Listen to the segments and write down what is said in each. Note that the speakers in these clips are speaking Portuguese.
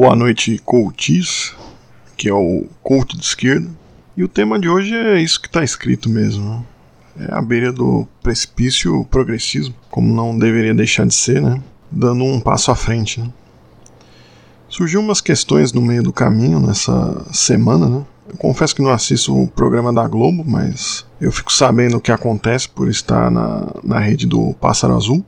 Boa noite, coaches, que é o coach de esquerda. E o tema de hoje é isso que está escrito mesmo. Né? É a beira do precipício progressismo, como não deveria deixar de ser, né? Dando um passo à frente. Né? Surgiu umas questões no meio do caminho nessa semana, né? Eu confesso que não assisto o programa da Globo, mas eu fico sabendo o que acontece por estar na, na rede do Pássaro Azul.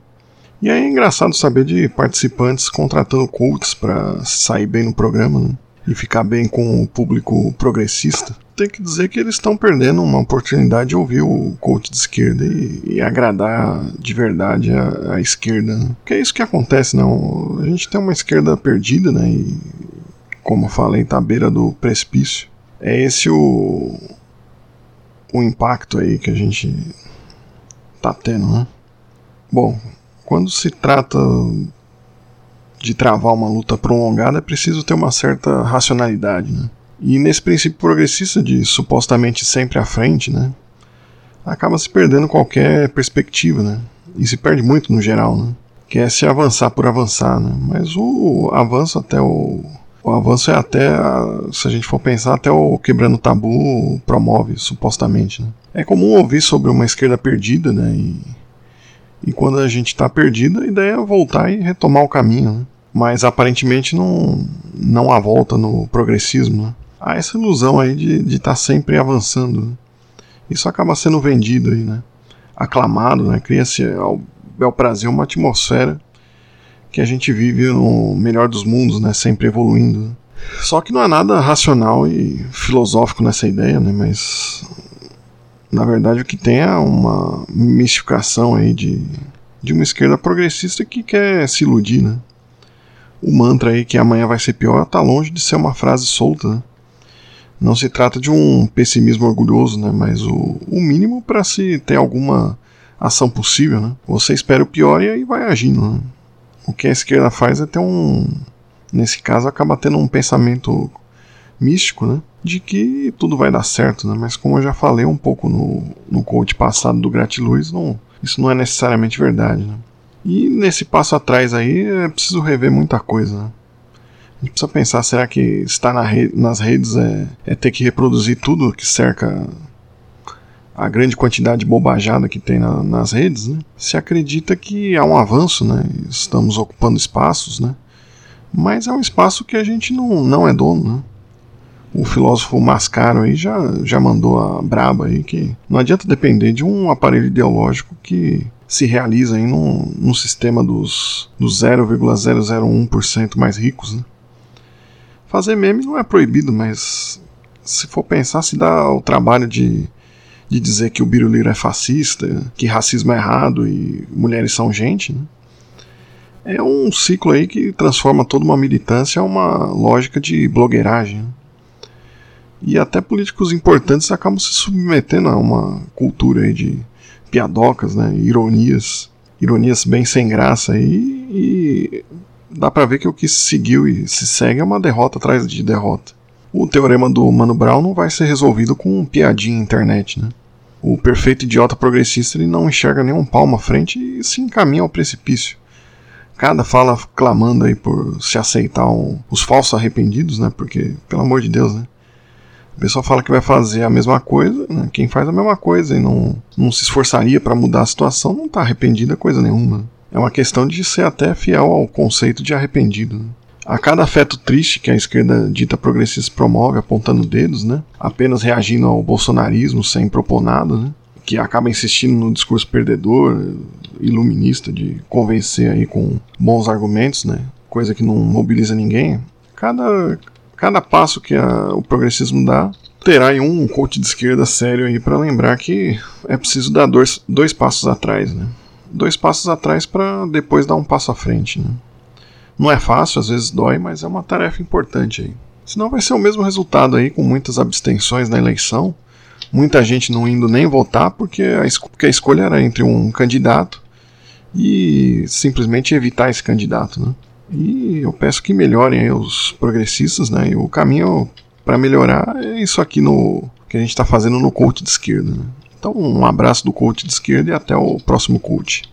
E aí é engraçado saber de participantes contratando coaches para sair bem no programa né? e ficar bem com o público progressista. Tem que dizer que eles estão perdendo uma oportunidade de ouvir o coach de esquerda e, e agradar de verdade a, a esquerda. Né? Porque é isso que acontece, não? A gente tem uma esquerda perdida, né? E, como eu falei, tá à beira do precipício. É esse o, o impacto aí que a gente tá tendo, né? Bom, quando se trata de travar uma luta prolongada, é preciso ter uma certa racionalidade. Né? E nesse princípio progressista de supostamente sempre à frente, né, acaba se perdendo qualquer perspectiva, né? E se perde muito no geral, né? Que é se avançar por avançar, né? Mas o avanço até o o avanço é até, se a gente for pensar, até o quebrando tabu promove, supostamente. Né? É comum ouvir sobre uma esquerda perdida, né? E e quando a gente está perdido, a ideia é voltar e retomar o caminho. Né? Mas aparentemente não, não há volta no progressismo. Né? Há essa ilusão aí de estar tá sempre avançando. Né? Isso acaba sendo vendido aí, né? aclamado, né? cria-se ao bel prazer uma atmosfera que a gente vive no melhor dos mundos, né? sempre evoluindo. Só que não há nada racional e filosófico nessa ideia, né? mas na verdade, o que tem é uma mistificação aí de, de uma esquerda progressista que quer se iludir, né? O mantra aí que amanhã vai ser pior está longe de ser uma frase solta, né? Não se trata de um pessimismo orgulhoso, né? Mas o, o mínimo para se ter alguma ação possível, né? Você espera o pior e aí vai agindo, né? O que a esquerda faz é ter um... Nesse caso, acaba tendo um pensamento místico, né? De que tudo vai dar certo, né? Mas como eu já falei um pouco no, no coach passado do Gratiluz, não, isso não é necessariamente verdade, né? E nesse passo atrás aí é preciso rever muita coisa, né? A gente precisa pensar, será que estar na nas redes é, é ter que reproduzir tudo que cerca a grande quantidade de bobajada que tem na, nas redes, né? Se acredita que há um avanço, né? Estamos ocupando espaços, né? Mas é um espaço que a gente não, não é dono, né? O filósofo Mascaro aí já, já mandou a braba aí que não adianta depender de um aparelho ideológico que se realiza aí num, num sistema dos, dos 0,001% mais ricos. Né? Fazer meme não é proibido, mas se for pensar, se dá o trabalho de, de dizer que o Biruliro é fascista, que racismo é errado e mulheres são gente, né? é um ciclo aí que transforma toda uma militância a uma lógica de blogueiragem. Né? E até políticos importantes acabam se submetendo a uma cultura de piadocas, né, ironias, ironias bem sem graça aí, e dá para ver que o que se seguiu e se segue é uma derrota atrás de derrota. O teorema do Mano Brown não vai ser resolvido com um piadinha internet, né? O perfeito idiota progressista ele não enxerga nenhum palmo à frente e se encaminha ao precipício. Cada fala clamando aí por se aceitar um, os falsos arrependidos, né? Porque, pelo amor de Deus, né? A pessoa fala que vai fazer a mesma coisa, né? quem faz a mesma coisa e não, não se esforçaria para mudar a situação não está arrependida coisa nenhuma. É uma questão de ser até fiel ao conceito de arrependido. Né? A cada afeto triste que a esquerda dita progressista promove, apontando dedos, né? apenas reagindo ao bolsonarismo sem propor nada, né? que acaba insistindo no discurso perdedor, iluminista, de convencer aí com bons argumentos, né? coisa que não mobiliza ninguém. Cada, cada passo que a, o progressismo dá, terá aí um coach de esquerda sério aí para lembrar que é preciso dar dois, dois passos atrás, né? Dois passos atrás para depois dar um passo à frente, né? Não é fácil, às vezes dói, mas é uma tarefa importante aí. Senão vai ser o mesmo resultado aí, com muitas abstenções na eleição, muita gente não indo nem votar porque a, porque a escolha era entre um candidato e simplesmente evitar esse candidato, né? E eu peço que melhorem os progressistas, né? E o caminho para melhorar é isso aqui no que a gente está fazendo no coach de esquerda. Né? Então, um abraço do coach de esquerda e até o próximo coach.